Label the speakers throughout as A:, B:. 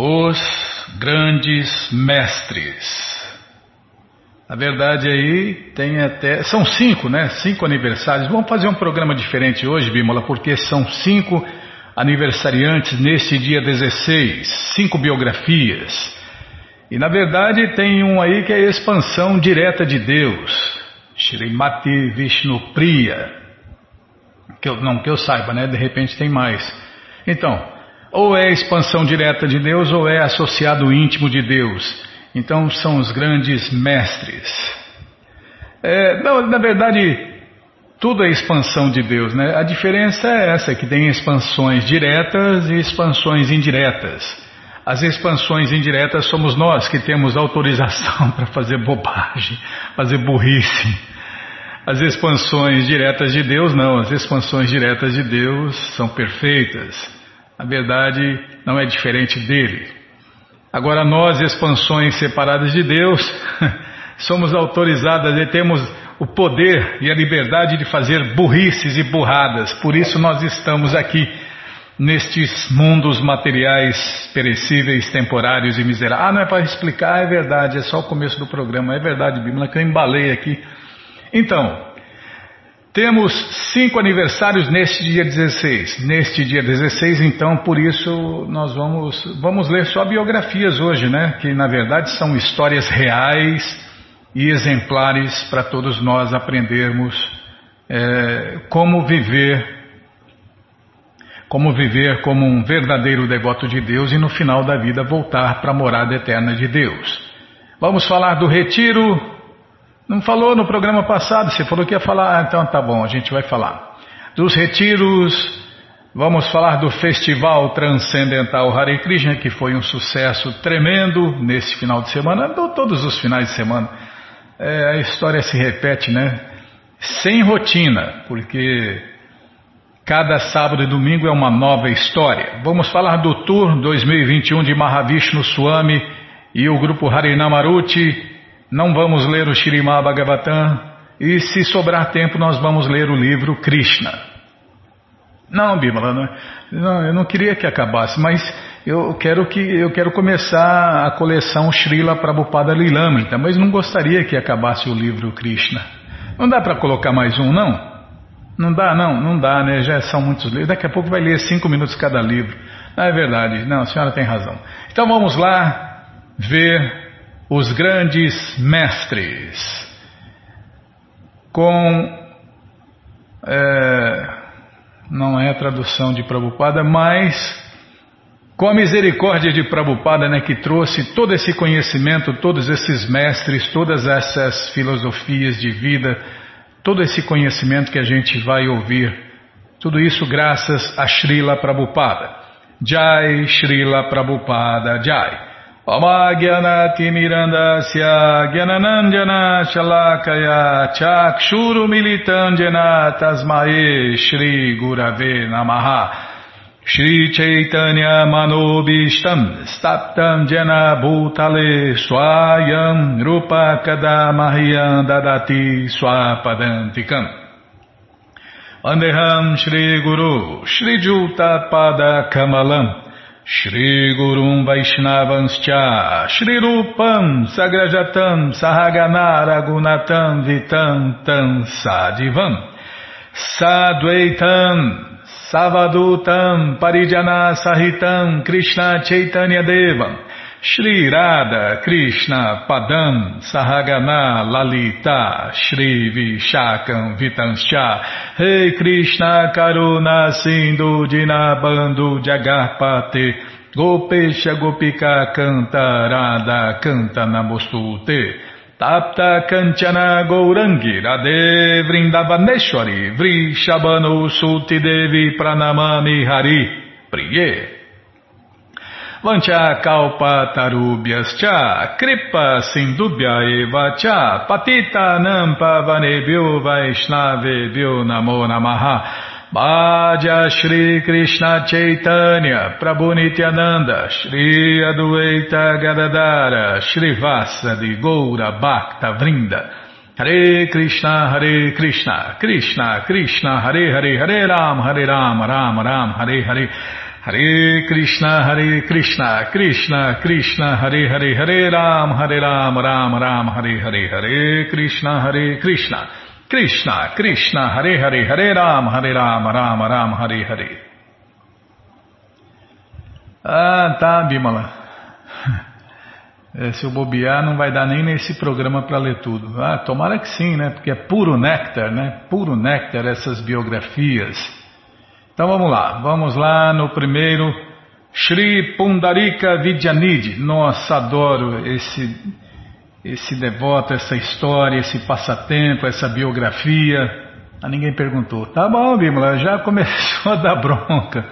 A: Os grandes mestres. Na verdade aí tem até. São cinco, né? Cinco aniversários. Vamos fazer um programa diferente hoje, Bímola, porque são cinco aniversariantes neste dia 16. Cinco biografias. E na verdade tem um aí que é a expansão direta de Deus. Srimati Vishnu Priya. Que eu, não que eu saiba, né? De repente tem mais. Então, ou é expansão direta de Deus ou é associado íntimo de Deus. Então são os grandes mestres. É, não, na verdade, tudo é expansão de Deus, né? A diferença é essa, que tem expansões diretas e expansões indiretas. As expansões indiretas somos nós que temos autorização para fazer bobagem, fazer burrice. As expansões diretas de Deus não, as expansões diretas de Deus são perfeitas. A verdade não é diferente dele. Agora nós, expansões separadas de Deus, somos autorizadas e temos o poder e a liberdade de fazer burrices e burradas. Por isso nós estamos aqui nestes mundos materiais perecíveis, temporários e miseráveis. Ah, não é para explicar, é verdade, é só o começo do programa, é verdade, Bíblia, que eu embalei aqui. Então, temos cinco aniversários neste dia 16. Neste dia 16, então, por isso nós vamos, vamos ler só biografias hoje, né? Que na verdade são histórias reais e exemplares para todos nós aprendermos é, como viver, como viver como um verdadeiro devoto de Deus e no final da vida voltar para a morada eterna de Deus. Vamos falar do retiro não falou no programa passado, você falou que ia falar, ah, então tá bom, a gente vai falar. Dos retiros, vamos falar do Festival Transcendental Hare Krishna, que foi um sucesso tremendo nesse final de semana, todos os finais de semana. É, a história se repete, né? Sem rotina, porque cada sábado e domingo é uma nova história. Vamos falar do Tour 2021 de Mahavishnu Swami e o grupo Harinamaruti não vamos ler o Shirimá Bhagavatam e, se sobrar tempo, nós vamos ler o livro Krishna. Não, Bímola, não, não, eu não queria que acabasse, mas eu quero que eu quero começar a coleção Srila Prabhupada Lilamrita, mas não gostaria que acabasse o livro Krishna. Não dá para colocar mais um, não? Não dá, não, não dá, né? Já são muitos livros. Daqui a pouco vai ler cinco minutos cada livro. Não, é verdade, não, a senhora tem razão. Então vamos lá ver os grandes mestres, com. É, não é a tradução de Prabhupada, mas com a misericórdia de Prabhupada, né, que trouxe todo esse conhecimento, todos esses mestres, todas essas filosofias de vida, todo esse conhecimento que a gente vai ouvir, tudo isso graças a Srila Prabhupada. Jai Srila Prabhupada Jai. Gyananandjana Shalakaya Chakshuru Militandjana Tasmae Shri Gurave Namaha. Shri Chaitanya Manobishtam Staptam Jana Bhutale Swayam Rupa Kadamahyam Dadati Swapadantikam. Andeham Shri Gurum Vaishnavanscha Shri Rupam Sagrajatam Sahagana Ragunatam Vitam Tam Sadivam Sadvaitam Savadutam Parijana Sahitam Krishna Chaitanya Devam Shri Radha Krishna Padam Sahagana Lalita Shri Vishakam Vitanscha. Rei Krishna Karuna Sindhu Dinabando Jagarpate. Gopesha Gopika Canta Radha Namostute Tapta Kanchana Gourangi Radhe Vrindavaneshwari Vrishabhanu Suti Devi Pranamami Hari. Priye Vancha kalpa tarubhyas cha kripa sindubhya eva cha patita nampa vanebhyo vaishnavebhyo namo namaha. Bhaja Shri Krishna Chaitanya Prabhu Nityananda Shri Adueita Gadadara Shri Vasa de Goura Bhakta Vrinda. Hare Krishna Hare Krishna Krishna Krishna Hare Hare Hare Ram Hare Ram Ram Ram Hare Hare Hare Krishna, Hare Krishna, Krishna Krishna, Hare Hare, Hare Ram, Hare Ram, Ram Ram, Hare Hare, Hare Krishna, Hare Krishna, Krishna Krishna, Hare Hare, Hare Ram, Hare Ram, Ram Ram, Hare Hare. Ah, tá, Bimala. É, se eu bobear, não vai dar nem nesse programa para ler tudo. Ah, tomara que sim, né? Porque é puro néctar, né? Puro néctar essas biografias. Então vamos lá, vamos lá no primeiro, Shri Pundarika Vidyanidhi. Nossa, adoro esse, esse devoto, essa história, esse passatempo, essa biografia. Ah, ninguém perguntou. Tá bom, Bimala, já começou a dar bronca.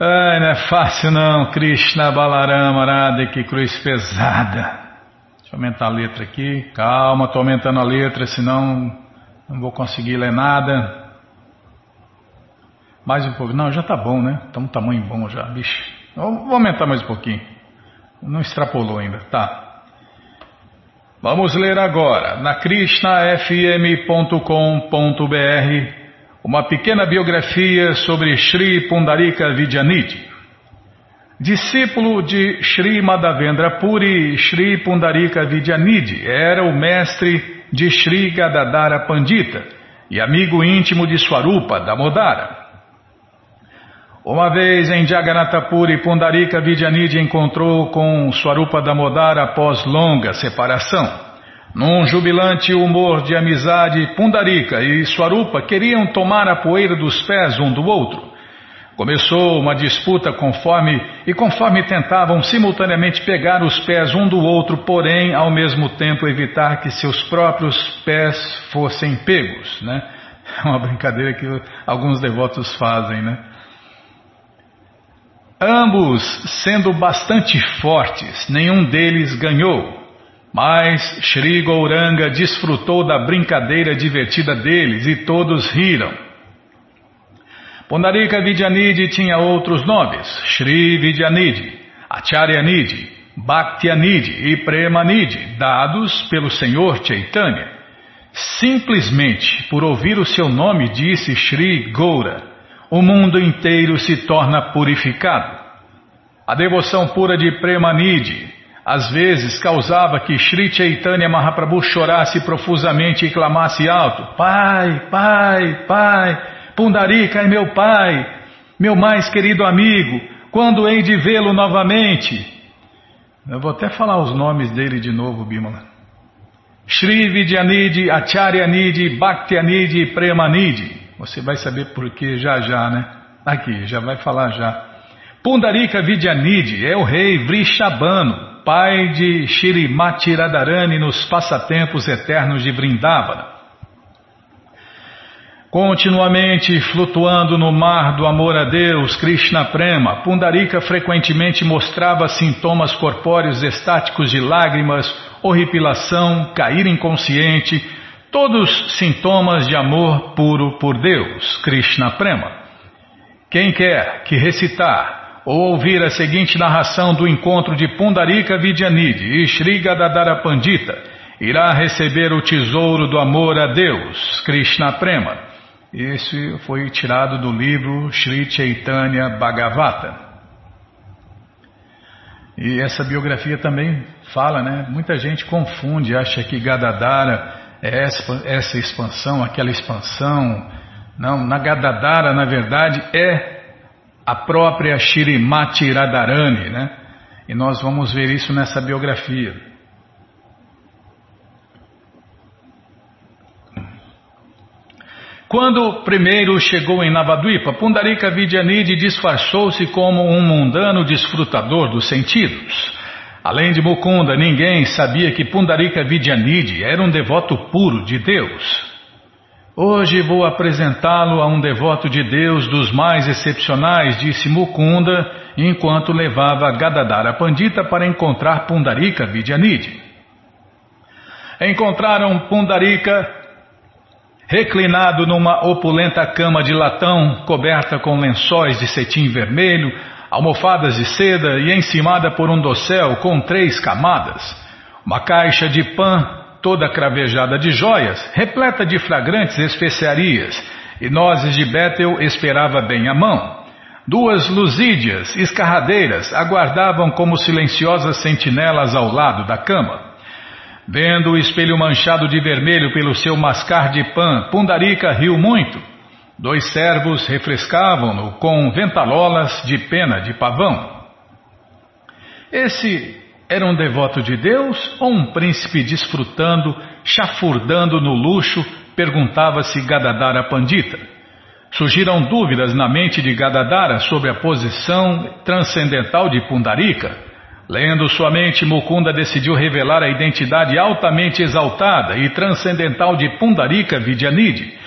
A: Ai, não é fácil não, Krishna Balarama Arada, que cruz pesada. Deixa eu aumentar a letra aqui. Calma, estou aumentando a letra, senão não vou conseguir ler nada. Mais um pouco. Não, já tá bom, né? Tá um tamanho bom já, bicho. Vou aumentar mais um pouquinho. Não extrapolou ainda, tá. Vamos ler agora, na krishnafm.com.br, uma pequena biografia sobre Sri Pundarika Vidyanidhi. Discípulo de Sri Madhavendra Puri, Sri Pundarika Vidyanidhi era o mestre de Sri Gadadara Pandita e amigo íntimo de Swarupa Damodara. Uma vez em Jagannatapuri, Pundarika Vidyanidhi encontrou com Swarupa Damodara após longa separação. Num jubilante humor de amizade, Pundarika e Swarupa queriam tomar a poeira dos pés um do outro. Começou uma disputa conforme e conforme tentavam simultaneamente pegar os pés um do outro, porém ao mesmo tempo evitar que seus próprios pés fossem pegos, né? É uma brincadeira que alguns devotos fazem, né? Ambos sendo bastante fortes, nenhum deles ganhou. Mas Sri Gauranga desfrutou da brincadeira divertida deles e todos riram. Pondarika Vidyanidhi tinha outros nomes: Sri Vidyanidhi, Acharyanidhi, Bhaktyanidhi e Premanidhi, dados pelo Senhor Chaitanya. Simplesmente por ouvir o seu nome, disse Sri Goura o mundo inteiro se torna purificado. A devoção pura de Premanide às vezes causava que Sri Chaitanya Mahaprabhu chorasse profusamente e clamasse alto: Pai, Pai, Pai, Pundarika é meu Pai, meu mais querido amigo, quando hei de vê-lo novamente? Eu vou até falar os nomes dele de novo, Bimala. Shri Vidyanidhi, Acharyanidhi, Bhaktyanidhi e Premanidhi. Você vai saber por que já já, né? Aqui, já vai falar já. Pundarika Vidyanidhi é o rei Vrishabhano, pai de Shirimati Radharani nos passatempos eternos de Vrindavana. Continuamente flutuando no mar do amor a Deus, Krishna Prema, Pundarika frequentemente mostrava sintomas corpóreos estáticos de lágrimas, horripilação, cair inconsciente, Todos sintomas de amor puro por Deus, Krishna Prema. Quem quer que recitar ou ouvir a seguinte narração do encontro de Pundarika Vidyanidhi e Sri Gadadara Pandita, irá receber o tesouro do amor a Deus, Krishna Prema. Esse foi tirado do livro Sri Chaitanya Bhagavata. E essa biografia também fala, né? Muita gente confunde, acha que Gadadara essa expansão, aquela expansão. Não, Nagadadara, na verdade, é a própria Shirimati Radharani, né? E nós vamos ver isso nessa biografia. Quando primeiro chegou em Navadvipa, Pundarika Vidyanidhi disfarçou-se como um mundano desfrutador dos sentidos. Além de Mukunda, ninguém sabia que Pundarika Vidyanidhi era um devoto puro de Deus. Hoje vou apresentá-lo a um devoto de Deus dos mais excepcionais, disse Mukunda, enquanto levava Gadadara Pandita para encontrar Pundarika Vidyanidhi. Encontraram Pundarika reclinado numa opulenta cama de latão coberta com lençóis de cetim vermelho, almofadas de seda e encimada por um dossel com três camadas. Uma caixa de pã toda cravejada de joias, repleta de fragrantes especiarias, e nozes de Betel esperava bem à mão. Duas lusídias, escarradeiras, aguardavam como silenciosas sentinelas ao lado da cama. Vendo o espelho manchado de vermelho pelo seu mascar de pã, Pundarika riu muito. Dois servos refrescavam-no com ventalolas de pena de pavão. Esse era um devoto de Deus ou um príncipe desfrutando, chafurdando no luxo, perguntava-se Gadadara Pandita. Surgiram dúvidas na mente de Gadadara sobre a posição transcendental de Pundarika. Lendo sua mente, Mukunda decidiu revelar a identidade altamente exaltada e transcendental de Pundarika Vidyanidhi.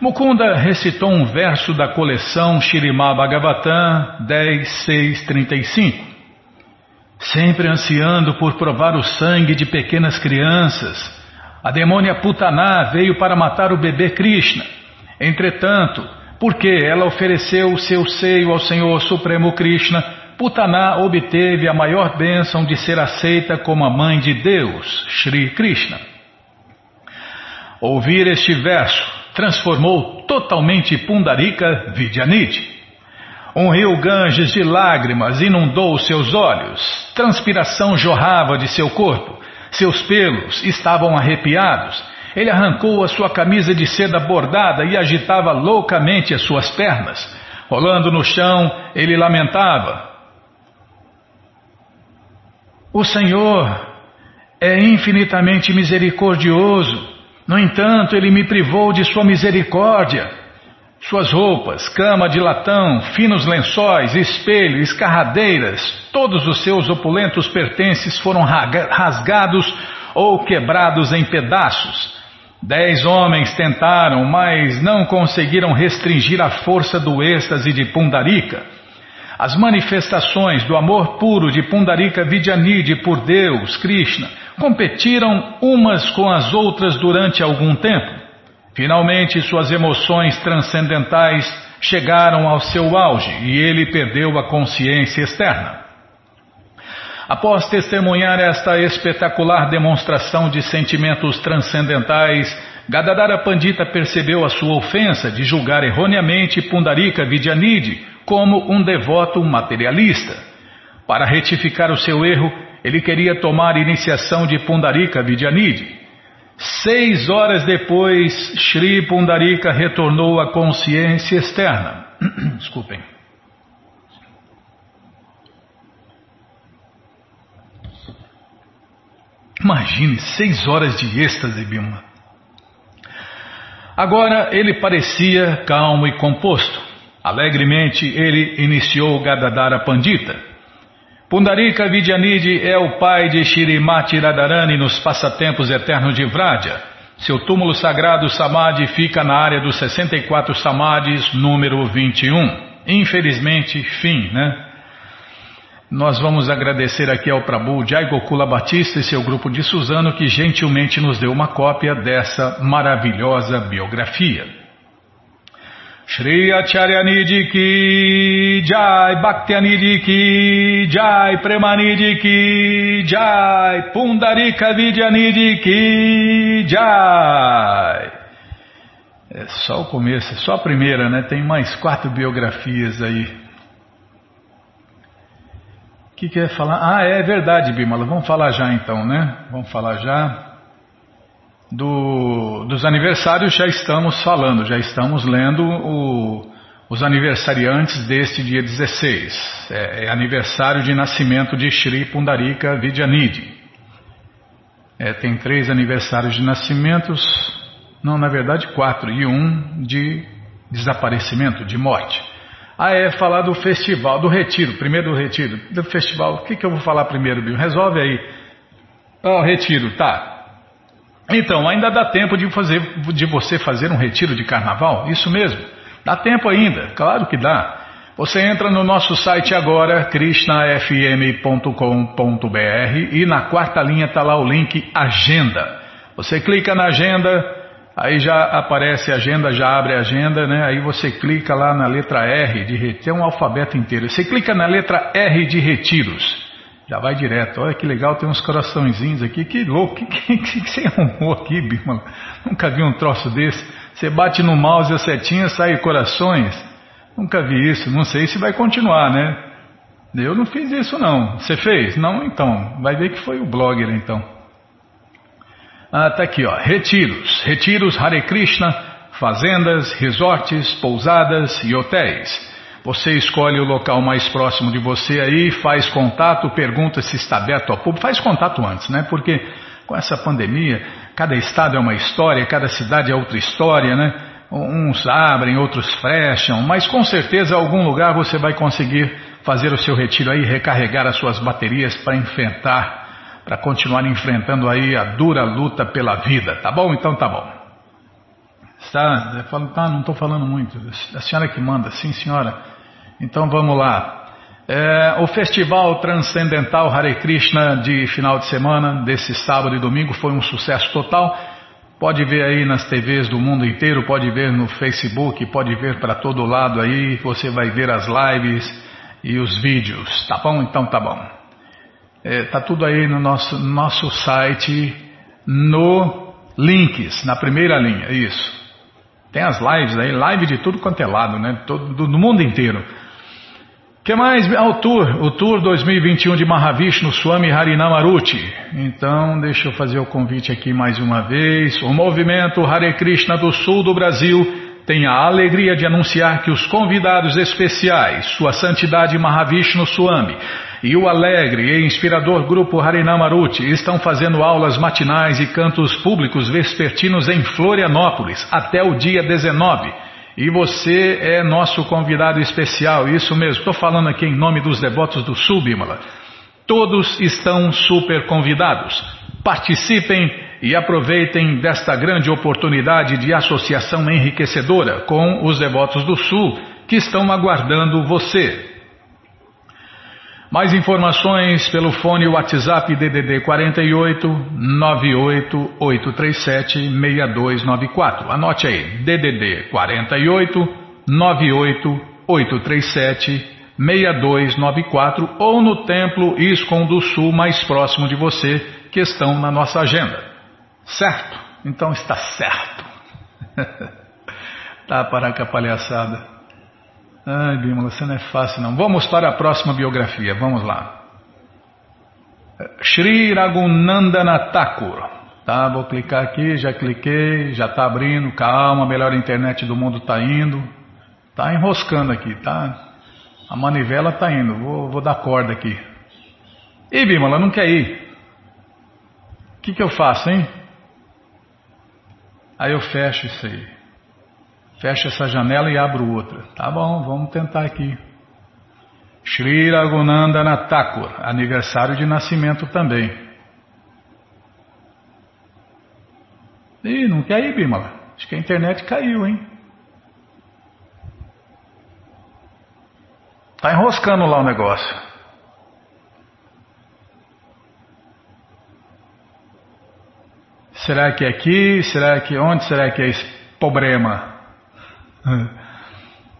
A: Mukunda recitou um verso da coleção Shirimá Bhagavatam 10.6.35. Sempre ansiando por provar o sangue de pequenas crianças, a demônia Putaná veio para matar o bebê Krishna. Entretanto, porque ela ofereceu seu seio ao Senhor Supremo Krishna, Putaná obteve a maior bênção de ser aceita como a mãe de Deus, Sri Krishna. Ouvir este verso transformou totalmente Pundarika Vidyanidhi. Um rio Ganges de lágrimas inundou seus olhos, transpiração jorrava de seu corpo, seus pelos estavam arrepiados. Ele arrancou a sua camisa de seda bordada e agitava loucamente as suas pernas. Rolando no chão, ele lamentava: O Senhor é infinitamente misericordioso, no entanto, ele me privou de sua misericórdia. Suas roupas, cama de latão, finos lençóis, espelho, escarradeiras, todos os seus opulentos pertences foram rasgados ou quebrados em pedaços. Dez homens tentaram, mas não conseguiram restringir a força do êxtase de Pundarika. As manifestações do amor puro de Pundarika Vidyanidhi por Deus, Krishna, competiram umas com as outras durante algum tempo. Finalmente, suas emoções transcendentais chegaram ao seu auge e ele perdeu a consciência externa. Após testemunhar esta espetacular demonstração de sentimentos transcendentais, Gadadara Pandita percebeu a sua ofensa de julgar erroneamente Pundarika Vidyanidhi como um devoto materialista. Para retificar o seu erro, ele queria tomar iniciação de Pundarika Vidyanidhi. Seis horas depois, Sri Pundarika retornou à consciência externa. Desculpem. Imagine seis horas de êxtase, Bima. Agora ele parecia calmo e composto. Alegremente ele iniciou Gadadara Pandita. Pundarika Vidyanidhi é o pai de Shirimati Radharani nos passatempos eternos de Vraja. Seu túmulo sagrado Samadhi fica na área dos 64 Samadhis, número 21. Infelizmente, fim, né? Nós vamos agradecer aqui ao Prabhu Jai Gokula Batista e seu grupo de Suzano que gentilmente nos deu uma cópia dessa maravilhosa biografia. Shri Acharyanidhi ki Jai Bhaktianidhi ki Jai Premanidhi ki Jai Pundarika Vidyanidhi ki Jai É só o começo, é só a primeira, né? Tem mais quatro biografias aí que quer falar? Ah, é verdade, Bimala. Vamos falar já então, né? Vamos falar já. Do, dos aniversários já estamos falando, já estamos lendo o, os aniversariantes deste dia 16. É, é, aniversário de nascimento de Shri Pundarika Vidyanidhi. É, tem três aniversários de nascimentos, não, na verdade quatro, e um de desaparecimento, de morte. Ah, é falar do festival, do retiro, primeiro do retiro, do festival. O que, que eu vou falar primeiro, Bill? Resolve aí. Ó, oh, retiro, tá. Então, ainda dá tempo de, fazer, de você fazer um retiro de carnaval? Isso mesmo. Dá tempo ainda, claro que dá. Você entra no nosso site agora, krishnafm.com.br e na quarta linha está lá o link Agenda. Você clica na agenda, Aí já aparece a agenda, já abre a agenda, né? Aí você clica lá na letra R de retiro, tem um alfabeto inteiro. Você clica na letra R de retiros, já vai direto. Olha que legal, tem uns coraçõezinhos aqui. Que louco, que, que, que você arrumou aqui, Bima? Nunca vi um troço desse. Você bate no mouse a setinha, sai corações. Nunca vi isso, não sei se vai continuar, né? Eu não fiz isso não. Você fez? Não, então. Vai ver que foi o blogger então. Ah, tá aqui, ó. Retiros. Retiros Hare Krishna, fazendas, resorts, pousadas e hotéis. Você escolhe o local mais próximo de você aí, faz contato, pergunta se está aberto ao público. Faz contato antes, né? Porque com essa pandemia, cada estado é uma história, cada cidade é outra história, né? Uns abrem, outros fecham, mas com certeza algum lugar você vai conseguir fazer o seu retiro aí, recarregar as suas baterias para enfrentar, para continuar enfrentando aí a dura luta pela vida, tá bom? Então tá bom. Está, falo, tá, não estou falando muito. A senhora que manda, sim senhora. Então vamos lá. É, o Festival Transcendental Hare Krishna de final de semana, desse sábado e domingo, foi um sucesso total. Pode ver aí nas TVs do mundo inteiro, pode ver no Facebook, pode ver para todo lado aí. Você vai ver as lives e os vídeos, tá bom? Então tá bom. É, tá tudo aí no nosso, nosso site, no links, na primeira linha, isso. Tem as lives aí, live de tudo quanto é lado, né? Todo, do, do mundo inteiro. Que mais? Ah, o Tour, o Tour 2021 de Mahavishnu Swami Harinamaruti. Então, deixa eu fazer o convite aqui mais uma vez. O movimento Hare Krishna do sul do Brasil tem a alegria de anunciar que os convidados especiais, Sua Santidade Mahavishnu Swami e o alegre e inspirador grupo Harinamaruti estão fazendo aulas matinais e cantos públicos vespertinos em Florianópolis até o dia 19. E você é nosso convidado especial, isso mesmo, estou falando aqui em nome dos devotos do Sul, Bimala. Todos estão super convidados. Participem e aproveitem desta grande oportunidade de associação enriquecedora com os devotos do Sul que estão aguardando você. Mais informações pelo fone WhatsApp DDD 48 98837 6294. Anote aí, DDD 48 98837 6294 ou no Templo ISCOM do Sul mais próximo de você que estão na nossa agenda. Certo? Então está certo. tá, parar com a palhaçada. Ai, Bímola, você não é fácil não. Vamos para a próxima biografia, vamos lá. Shri Raghunandana Thakur. Tá, vou clicar aqui, já cliquei, já está abrindo, calma, a melhor internet do mundo está indo. Tá enroscando aqui, tá? A manivela está indo, vou, vou dar corda aqui. Ih, Bímola, não quer ir. O que, que eu faço, hein? Aí eu fecho isso aí. Fecho essa janela e abro outra. Tá bom, vamos tentar aqui. Shri Raghunandana Thakur, aniversário de nascimento também. Ih, não quer ir, Bimala? Acho que a internet caiu, hein? Tá enroscando lá o negócio. Será que é aqui? Será que onde será que é esse problema?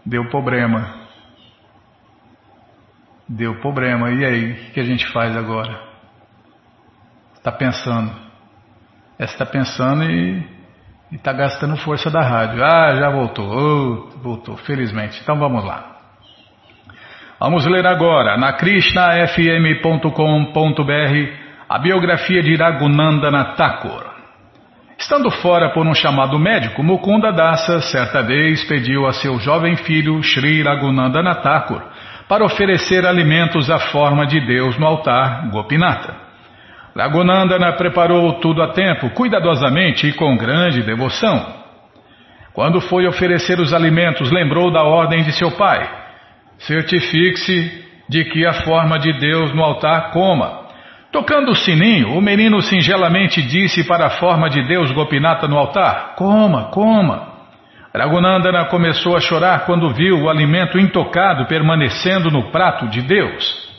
A: Deu problema. Deu problema. E aí, o que a gente faz agora? Está pensando. Está pensando e está gastando força da rádio. Ah, já voltou. Oh, voltou, felizmente. Então vamos lá. Vamos ler agora na krishnafm.com.br a biografia de Raghunandana Thakur. Estando fora por um chamado médico, Mukunda Dasa certa vez pediu a seu jovem filho Sri Raghunandana Thakur para oferecer alimentos à forma de Deus no altar Gopinata. Raghunandana preparou tudo a tempo, cuidadosamente e com grande devoção. Quando foi oferecer os alimentos, lembrou da ordem de seu pai. Certifique-se de que a forma de Deus no altar coma. Tocando o sininho, o menino singelamente disse para a forma de Deus Gopinata no altar: Coma, coma. Raghunandana começou a chorar quando viu o alimento intocado permanecendo no prato de Deus.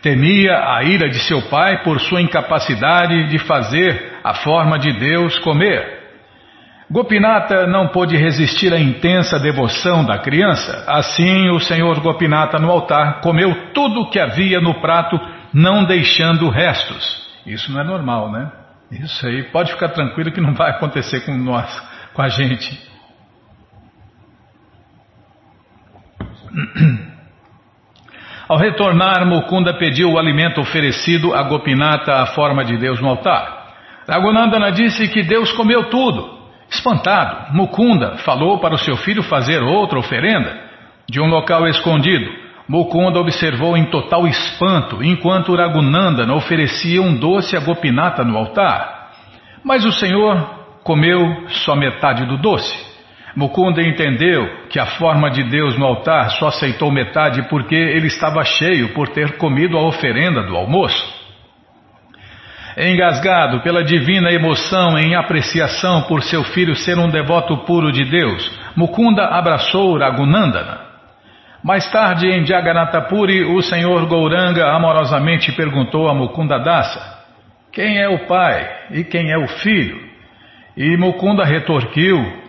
A: Temia a ira de seu pai por sua incapacidade de fazer a forma de Deus comer. Gopinata não pôde resistir à intensa devoção da criança. Assim, o senhor Gopinata no altar comeu tudo o que havia no prato não deixando restos. Isso não é normal, né? Isso aí pode ficar tranquilo que não vai acontecer com nós, com a gente. Ao retornar, Mukunda pediu o alimento oferecido a Gopinata à forma de Deus no altar. Raghunandana disse que Deus comeu tudo. Espantado, Mukunda falou para o seu filho fazer outra oferenda. De um local escondido, Mukunda observou em total espanto enquanto Raghunandana oferecia um doce a Gopinata no altar. Mas o Senhor comeu só metade do doce. Mukunda entendeu que a forma de Deus no altar só aceitou metade porque ele estava cheio por ter comido a oferenda do almoço. Engasgado pela divina emoção em apreciação por seu filho ser um devoto puro de Deus, Mukunda abraçou Raghunandana. Mais tarde, em Jagannatapuri, o senhor Gouranga amorosamente perguntou a Mukunda Dasa: Quem é o pai e quem é o filho? E Mukunda retorquiu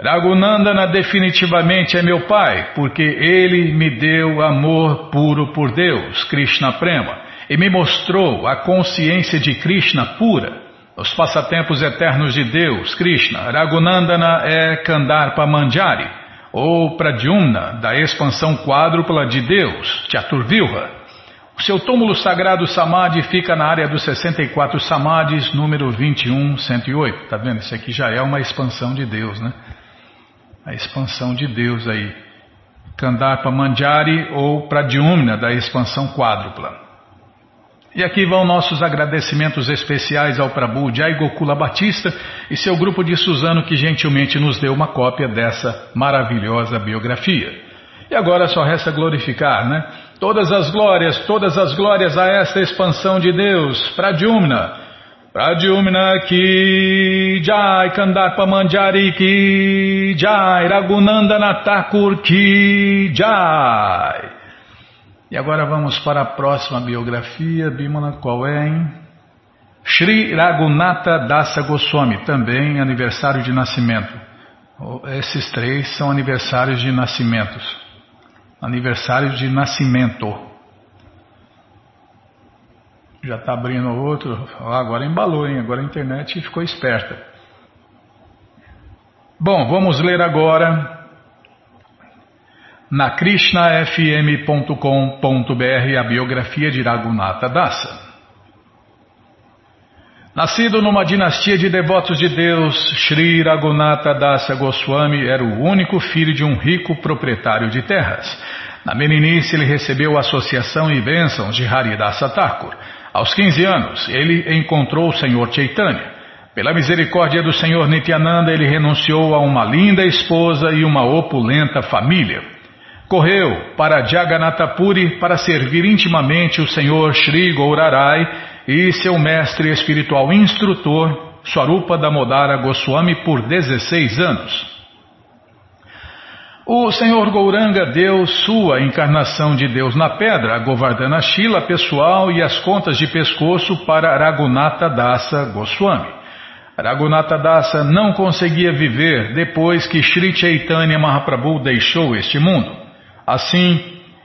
A: Raghunandana definitivamente é meu pai, porque ele me deu amor puro por Deus, Krishna Prema, e me mostrou a consciência de Krishna pura, os passatempos eternos de Deus, Krishna. Raghunandana é Kandarpa Manjari, ou Pradyumna, da expansão quádrupla de Deus, Chaturvilha. O seu túmulo sagrado Samadhi fica na área dos 64 Samadhis, número 2108. Tá vendo? Isso aqui já é uma expansão de Deus, né? a expansão de Deus aí. Kandarpa Manjari ou Pradyumna, da expansão quádrupla. E aqui vão nossos agradecimentos especiais ao Prabhu Jai Gokula Batista e seu grupo de Suzano que gentilmente nos deu uma cópia dessa maravilhosa biografia. E agora só resta glorificar, né? Todas as glórias, todas as glórias a esta expansão de Deus, Pradyumna, Pradyumna ki jai, Kandarpa Manjari ki jai, Raghunandana Thakur ki jai. E agora vamos para a próxima biografia, Bimala, qual é, hein? Shri Raghunatha Dasa Goswami, também aniversário de nascimento. Esses três são aniversários de nascimentos. Aniversário de nascimento. Já está abrindo outro. agora embalou, hein? Agora a internet ficou esperta. Bom, vamos ler agora na krishnafm.com.br a biografia de Raghunatha Dasa. Nascido numa dinastia de devotos de Deus, Sri Raghunatha Dasa Goswami era o único filho de um rico proprietário de terras. Na meninice ele recebeu a associação e bênçãos de Haridasa Thakur. Aos 15 anos, ele encontrou o Senhor Chaitanya. Pela misericórdia do Senhor Nityananda, ele renunciou a uma linda esposa e uma opulenta família. Correu para Jagannatapuri para servir intimamente o Senhor Sri Gaurarai e seu mestre espiritual instrutor, Swarupa Damodara Goswami, por 16 anos. O Senhor Gouranga deu sua encarnação de Deus na pedra, a Govardhana Shila pessoal e as contas de pescoço para Raghunatha Dasa Goswami. Raghunatha Dasa não conseguia viver depois que Sri Chaitanya Mahaprabhu deixou este mundo. Assim,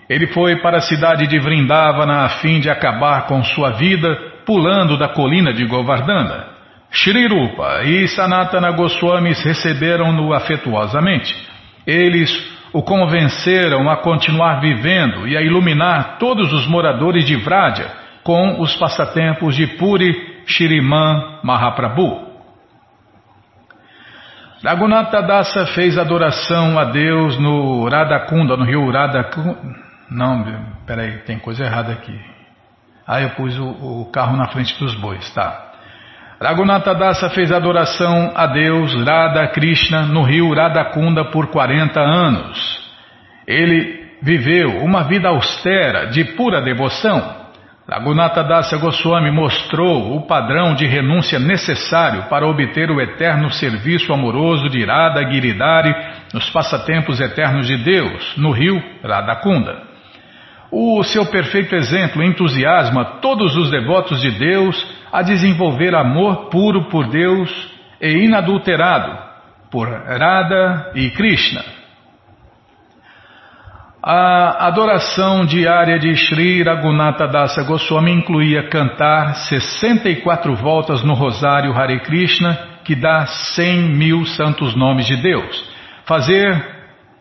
A: ele foi para a cidade de Vrindavana a fim de acabar com sua vida pulando da colina de Govardhana. Shri Rupa e Sanatana Goswamis receberam-no afetuosamente. Eles o convenceram a continuar vivendo e a iluminar todos os moradores de Vraja com os passatempos de Puri Shiriman Mahaprabhu. Raghunatha Dasa fez adoração a Deus no Radhakunda, no rio Radhakunda. Não, peraí, tem coisa errada aqui. Ah, eu pus o, o carro na frente dos bois, tá. Raghunatha Dasa fez adoração a Deus Radha Krishna no rio Radhakunda por 40 anos. Ele viveu uma vida austera de pura devoção. Raghunatha Dasa Goswami mostrou o padrão de renúncia necessário para obter o eterno serviço amoroso de Radha Giridhari nos passatempos eternos de Deus, no rio Radhakunda. O seu perfeito exemplo entusiasma todos os devotos de Deus a desenvolver amor puro por Deus e inadulterado por Radha e Krishna. A adoração diária de Sri Raghunatha Dasa Goswami incluía cantar 64 voltas no Rosário Hare Krishna, que dá 100 mil santos nomes de Deus, fazer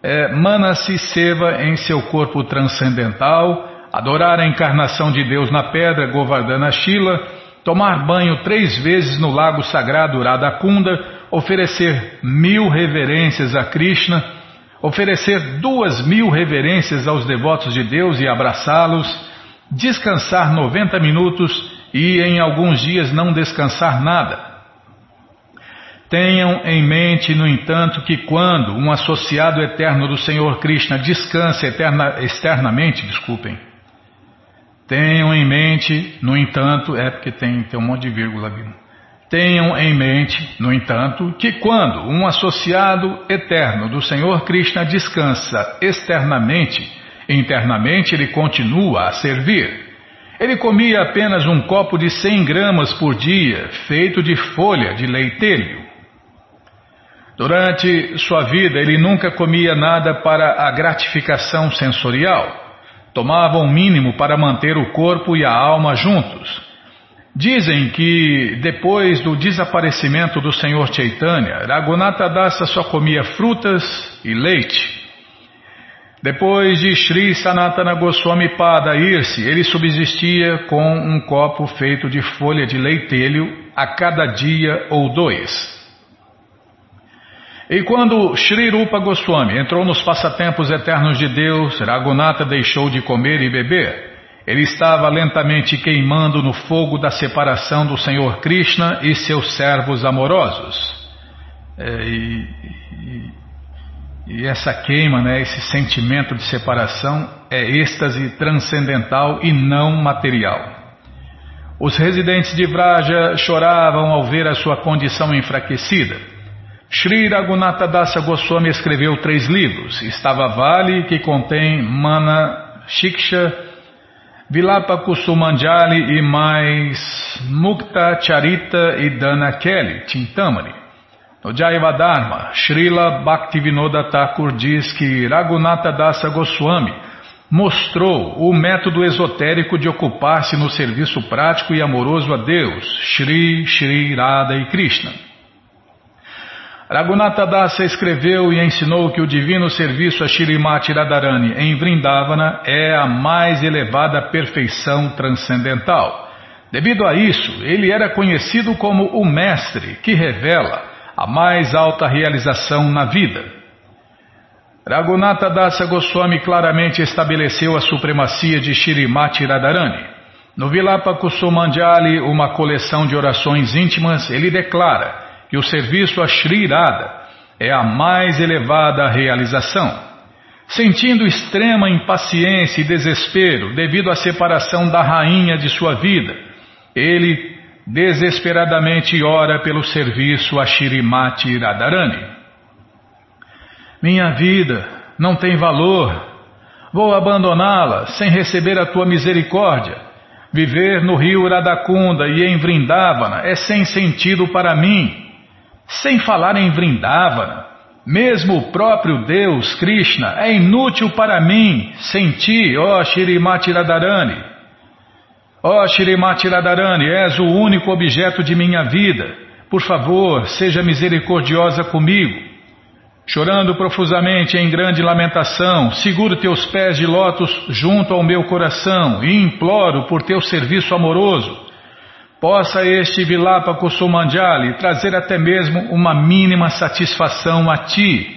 A: é, Manasi Seva em seu corpo transcendental, adorar a encarnação de Deus na pedra Govardhana Shila, tomar banho três vezes no lago sagrado Radhakunda, oferecer mil reverências a Krishna, oferecer duas mil reverências aos devotos de Deus e abraçá-los, descansar 90 minutos e em alguns dias não descansar nada. Tenham em mente, no entanto, que quando um associado eterno do Senhor Krishna descansa eterna, externamente, desculpem, tenham em mente, no entanto, é porque tem, tem um monte de vírgula aqui. Tenham em mente, no entanto, que quando um associado eterno do Senhor Krishna descansa externamente, internamente ele continua a servir. Ele comia apenas um copo de 100 gramas por dia, feito de folha de leitelho. Durante sua vida, ele nunca comia nada para a gratificação sensorial. Tomava o um mínimo para manter o corpo e a alma juntos. Dizem que depois do desaparecimento do Senhor Chaitanya, Raghunatha Dasa só comia frutas e leite. Depois de Sri Sanatana Goswami Pada ir-se, ele subsistia com um copo feito de folha de leitelho a cada dia ou dois. E quando Sri Rupa Goswami entrou nos passatempos eternos de Deus, Raghunatha deixou de comer e beber. Ele estava lentamente queimando no fogo da separação do Senhor Krishna e seus servos amorosos. É, e, e, e, essa queima, né, esse sentimento de separação, é êxtase transcendental e não material. Os residentes de Vraja choravam ao ver a sua condição enfraquecida. Sri Raghunatha Dasa Goswami escreveu três livros. Estava Vale, que contém Mana Shiksha, Vilapa Kusumanjali e mais Mukta Charita e Dana Kelly, Tintamani. No Jaiva Dharma, Srila Bhaktivinoda Thakur diz que Raghunatha Dasa Goswami mostrou o método esotérico de ocupar-se no serviço prático e amoroso a Deus, Shri, Shri Radha e Krishna. Raghunatha Dasa escreveu e ensinou que o divino serviço a Shirimati Radharani em Vrindavana é a mais elevada perfeição transcendental. Devido a isso, ele era conhecido como o mestre que revela a mais alta realização na vida. Raghunatha Dasa Goswami claramente estabeleceu a supremacia de Shirimati Radharani. No Vilapa Kusumanjali, uma coleção de orações íntimas, ele declara que o serviço a Sri Radha é a mais elevada realização. Sentindo extrema impaciência e desespero devido à separação da rainha de sua vida, ele desesperadamente ora pelo serviço a Shirimati Radharani. Minha vida não tem valor. Vou abandoná-la sem receber a tua misericórdia. Viver no rio Radakunda e em Vrindavana é sem sentido para mim. Sem falar em Vrindavana, mesmo o próprio Deus, Krishna, é inútil para mim, sem ti, ó Shrimati Radharani. Ó Shrimati Radharani, és o único objeto de minha vida. Por favor, seja misericordiosa comigo. Chorando profusamente em grande lamentação, seguro teus pés de lótus junto ao meu coração e imploro por teu serviço amoroso possa este Vilapa Kusumandjali trazer até mesmo uma mínima satisfação a ti.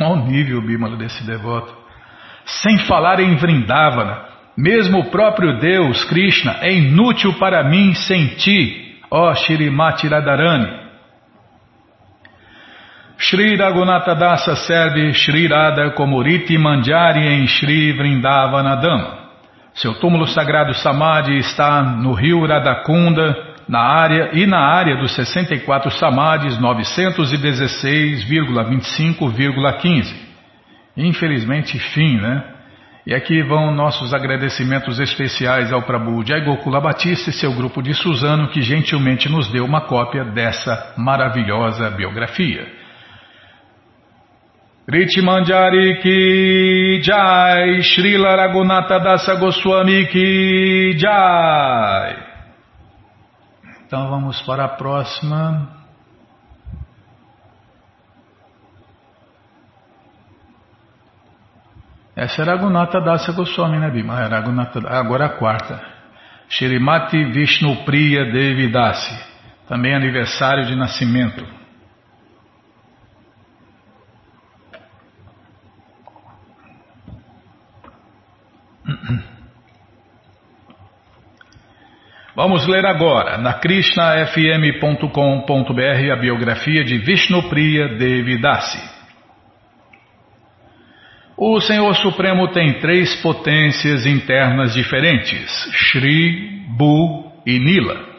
A: Olha o nível, Bímola, desse devoto. Sem falar em Vrindavana, mesmo o próprio Deus, Krishna, é inútil para mim sem ti, ó Shirimati Radharani. Shri Raghunatha Dasa serve Shri Radha como Riti Manjari em Shri Vrindavana Dama. Seu túmulo sagrado Samadhi está no rio Radakunda, na área e na área dos 64 Samadhis 916,25,15. Infelizmente, fim, né? E aqui vão nossos agradecimentos especiais ao Prabhu Jai Gokula Batista e seu grupo de Suzano que gentilmente nos deu uma cópia dessa maravilhosa biografia. Riti Manjari ki jai, Srila Raghunatha Dasa Goswami ki jai. Então vamos para a próxima. Essa era a Gunata Dasa Goswami, né, Bima? Gunata, agora a quarta. Shrimati Vishnu Priya Devi Dasi. Também aniversário de nascimento. Vamos ler agora, na krishnafm.com.br, a biografia de Vishnupriya Devi Dasi. O Senhor Supremo tem três potências internas diferentes, Shri, Bu e Nila.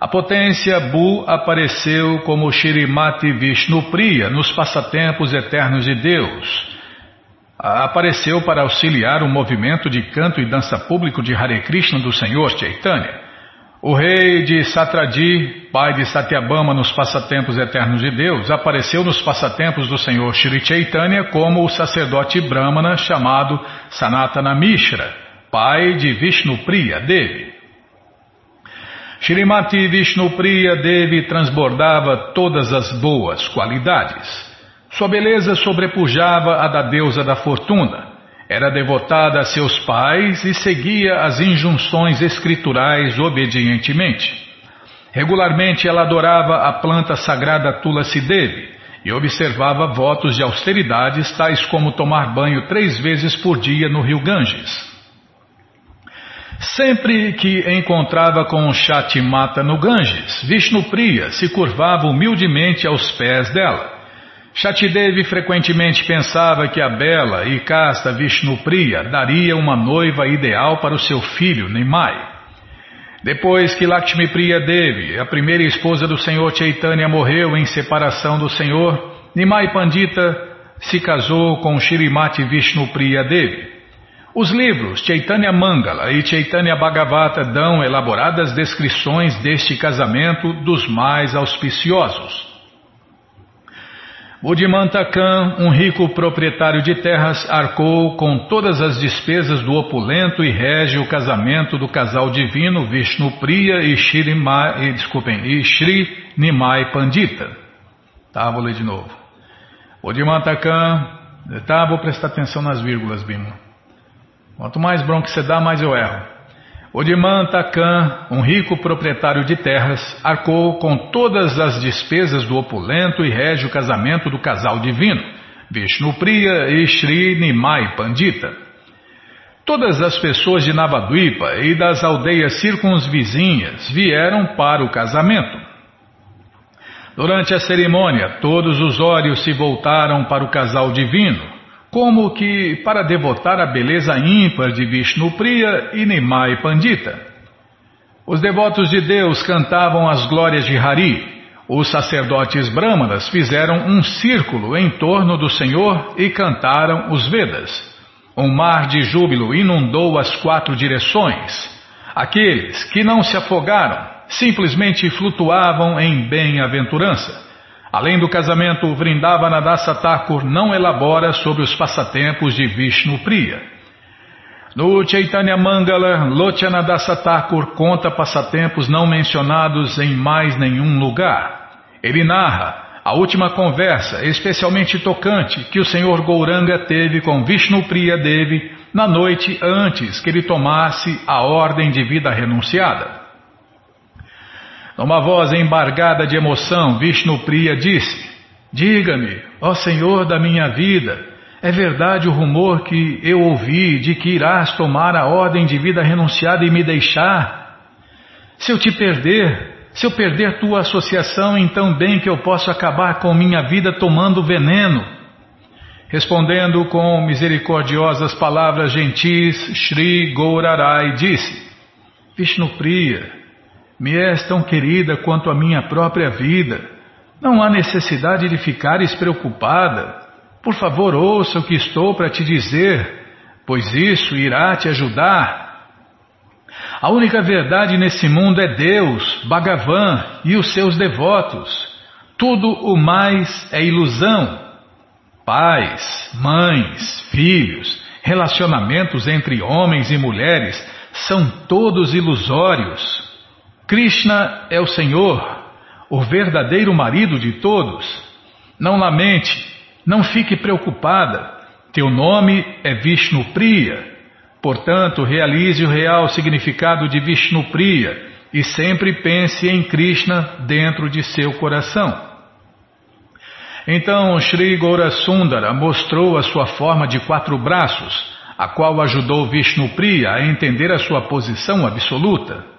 A: A potência Bu apareceu como Shrimati Vishnupriya nos passatempos eternos de Deus apareceu para auxiliar o movimento de canto e dança público de Hare Krishna do Senhor Chaitanya. O rei de Satradi, pai de Satyabama nos passatempos eternos de Deus, apareceu nos passatempos do Senhor Shri Chaitanya como o sacerdote Brahmana chamado Sanatana Mishra, pai de Vishnupriya Devi. Shrimati Vishnupriya Devi transbordava todas as boas qualidades. Sua beleza sobrepujava a da deusa da fortuna. Era devotada a seus pais e seguia as injunções escriturais obedientemente. Regularmente ela adorava a planta sagrada Tulasi Devi e observava votos de austeridades tais como tomar banho três vezes por dia no rio Ganges. Sempre que encontrava com Shatimata no Ganges, Vishnupriya se curvava humildemente aos pés dela. Shatidevi frequentemente pensava que a bela e casta Vishnupriya daria uma noiva ideal para o seu filho Nimai. Depois que Lakshmi Priya Devi, a primeira esposa do Senhor Chaitanya, morreu em separação do Senhor, Nimai Pandita se casou com Shirimati Vishnupriya Devi. Os livros Chaitanya Mangala e Chaitanya Bhagavata dão elaboradas descrições deste casamento dos mais auspiciosos. Budimantakan, um rico proprietário de terras, arcou com todas as despesas do opulento e régio casamento do casal divino Vishnu Priya e, Shri Nimai Pandita. Tá, vou ler de novo. Budimantakan, tá, vou prestar atenção nas vírgulas, Bima. Quanto mais bronca você dá, mais eu erro. Odimanta Khan, um rico proprietário de terras, arcou com todas as despesas do opulento e régio casamento do casal divino, Vishnupriya e Shri Nimai Pandita. Todas as pessoas de Navadvipa e das aldeias circunvizinhas vieram para o casamento. Durante a cerimônia, todos os olhos se voltaram para o casal divino, como que para devotar a beleza ímpar de Vishnupriya e Nimai Pandita. Os devotos de Deus cantavam as glórias de Hari. Os sacerdotes brahmanas fizeram um círculo em torno do Senhor e cantaram os Vedas. Um mar de júbilo inundou as quatro direções. Aqueles que não se afogaram simplesmente flutuavam em bem-aventurança. Além do casamento, Vrindavana Dasa Thakur não elabora sobre os passatempos de Vishnu Priya. No Chaitanya Mangala, Lochanadasa Thakur conta passatempos não mencionados em mais nenhum lugar. Ele narra a última conversa, especialmente tocante, que o Senhor Gouranga teve com Vishnu Priya Devi na noite antes que ele tomasse a ordem de vida renunciada. Numa voz embargada de emoção, Vishnupriya disse: Diga-me, ó Senhor da minha vida, é verdade o rumor que eu ouvi de que irás tomar a ordem de vida renunciada e me deixar? Se eu te perder, se eu perder tua associação, então bem que eu posso acabar com minha vida tomando veneno. Respondendo com misericordiosas palavras gentis, Sri Gaurarai disse: Vishnupriya, me és tão querida quanto a minha própria vida. Não há necessidade de ficares preocupada. Por favor, ouça o que estou para te dizer, pois isso irá te ajudar. A única verdade nesse mundo é Deus, Bhagavan e os seus devotos. Tudo o mais é ilusão. Pais, mães, filhos, relacionamentos entre homens e mulheres são todos ilusórios. Krishna é o Senhor, o verdadeiro marido de todos. Não lamente, não fique preocupada, Teu nome é Vishnu Priya. Portanto, realize o real significado de Vishnu Priya e sempre pense em Krishna dentro de seu coração. Então Sri Gaurasundara mostrou a sua forma de quatro braços, a qual ajudou Vishnu Priya a entender a sua posição absoluta.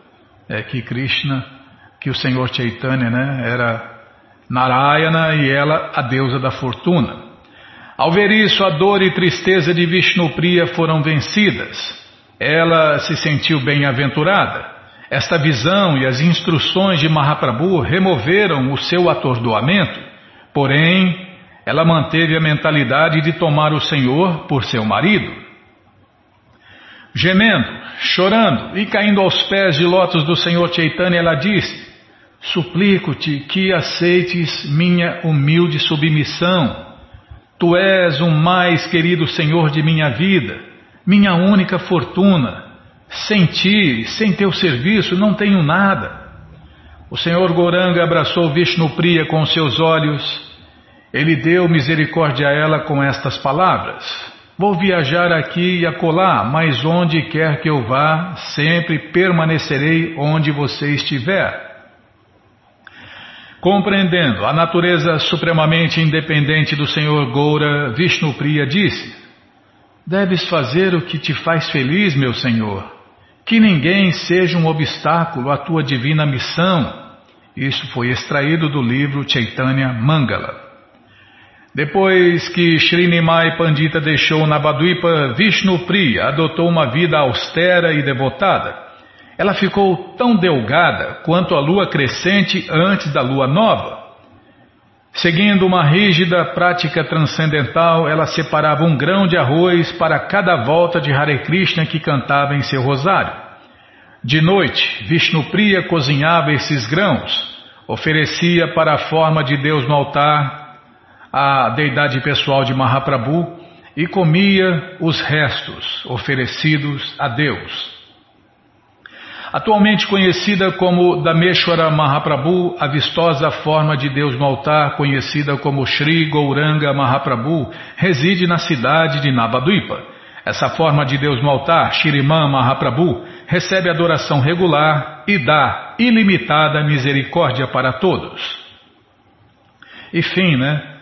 A: É que Krishna, que o Senhor Chaitanya né, era Narayana e ela a deusa da fortuna. Ao ver isso, a dor e tristeza de Vishnu Priya foram vencidas. Ela se sentiu bem-aventurada. Esta visão e as instruções de Mahaprabhu removeram o seu atordoamento Porém, ela manteve a mentalidade de tomar o Senhor por seu marido. Gemendo, chorando e caindo aos pés de lótus do Senhor Chaitanya, ela disse: Suplico-te que aceites minha humilde submissão. Tu és o mais querido Senhor de minha vida, minha única fortuna. Sem ti, sem teu serviço, não tenho nada. O Senhor Goranga abraçou Vishnu Priya com seus olhos ele deu misericórdia a ela com estas palavras: Vou viajar aqui e acolá, mas onde quer que eu vá, sempre permanecerei onde você estiver. Compreendendo a natureza supremamente independente do Senhor Goura, Vishnupriya disse: Deves fazer o que te faz feliz, meu Senhor. Que ninguém seja um obstáculo à tua divina missão. Isso foi extraído do livro Chaitanya Mangala. Depois que Srinimai Pandita deixou Navadvipa, Vishnu Priya adotou uma vida austera e devotada. Ela ficou tão delgada quanto a lua crescente antes da lua nova. Seguindo uma rígida prática transcendental, ela separava um grão de arroz para cada volta de Hare Krishna que cantava em seu rosário. De noite, Vishnu Priya cozinhava esses grãos, oferecia para a forma de Deus no altar a deidade pessoal de Mahaprabhu e comia os restos oferecidos a Deus. Atualmente conhecida como Dameshwara Mahaprabhu, a vistosa forma de Deus no altar, conhecida como Sri Gauranga Mahaprabhu, reside na cidade de Navadvipa. Essa forma de Deus no altar, Shriman Mahaprabhu, recebe adoração regular e dá ilimitada misericórdia para todos. E fim, né?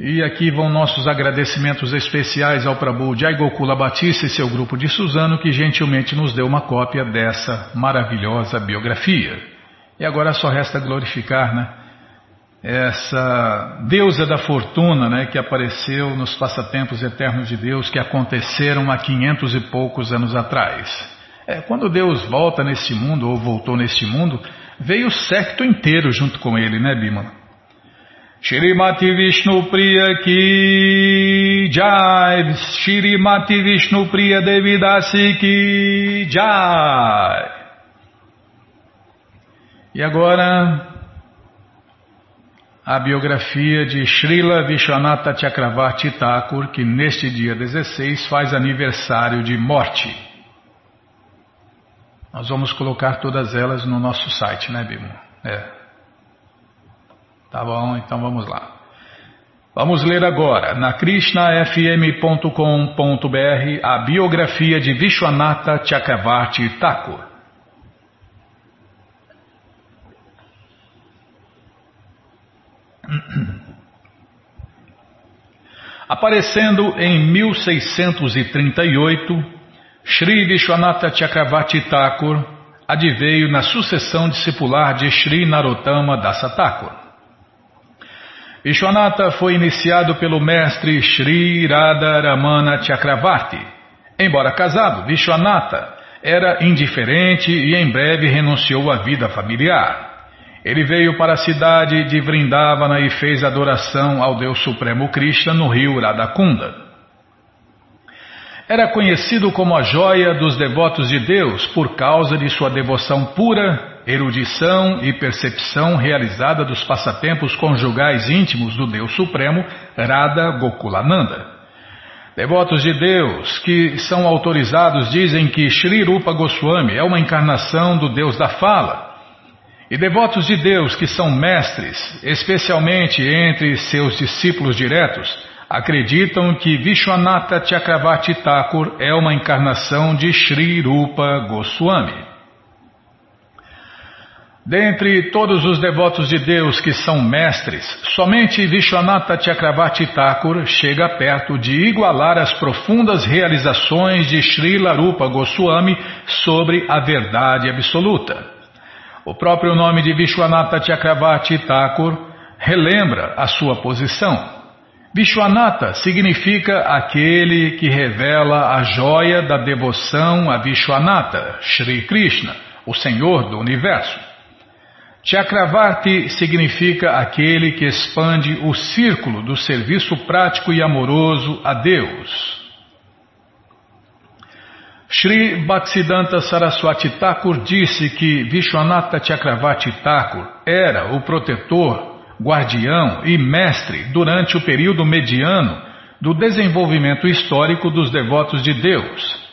A: E aqui vão nossos agradecimentos especiais ao Prabhu Jai Gokula Batista e seu grupo de Suzano, que gentilmente nos deu uma cópia dessa maravilhosa biografia. E agora só resta glorificar, né? Essa deusa da fortuna, né, que apareceu nos passatempos eternos de Deus que aconteceram há quinhentos e poucos anos atrás. É, quando Deus volta neste mundo, ou voltou neste mundo, veio o séquito inteiro junto com ele, né, Bima? Shrimati Vishnu Priya Ki Jai Shrimati Vishnu Priya Devidasi Ki Jai E agora a biografia de Srila Vishwanatha Chakravarti Thakur, que neste dia 16 faz aniversário de morte. Nós vamos colocar todas elas no nosso site, né, Bimo? É. Tá bom, então vamos lá. Vamos ler agora, na krishnafm.com.br, a biografia de Vishwanatha Chakravarti Thakur. Aparecendo em 1638, Sri Vishwanatha Chakravarti Thakur adveio na sucessão discipular de Sri Narottama Dasa Thakur. Vishwanatha foi iniciado pelo mestre Sri Radharamana Chakravarti. Embora casado, Vishwanatha era indiferente e em breve renunciou à vida familiar. Ele veio para a cidade de Vrindavana e fez adoração ao Deus Supremo Krishna no rio Radhakunda. Era conhecido como a joia dos devotos de Deus por causa de sua devoção pura erudição e percepção realizada dos passatempos conjugais íntimos do Deus Supremo, Radha Gokulananda. Devotos de Deus que são autorizados dizem que Sri Rupa Goswami é uma encarnação do Deus da fala. E devotos de Deus que são mestres, especialmente entre seus discípulos diretos, acreditam que Vishwanatha Chakravarti Thakur é uma encarnação de Sri Rupa Goswami. Dentre todos os devotos de Deus que são mestres, somente Vishwanatha Chakravarti Thakur chega perto de igualar as profundas realizações de Srila Rupa Goswami sobre a verdade absoluta. O próprio nome de Vishwanatha Chakravarti Thakur relembra a sua posição. Vishwanatha significa aquele que revela a joia da devoção a Vishwanatha, Sri Krishna, o Senhor do Universo. Chakravarti significa aquele que expande o círculo do serviço prático e amoroso a Deus. Sri Bhaktisiddhanta Saraswati Thakur disse que Vishwanatha Chakravarti Thakur era o protetor, guardião e mestre durante o período mediano do desenvolvimento histórico dos devotos de Deus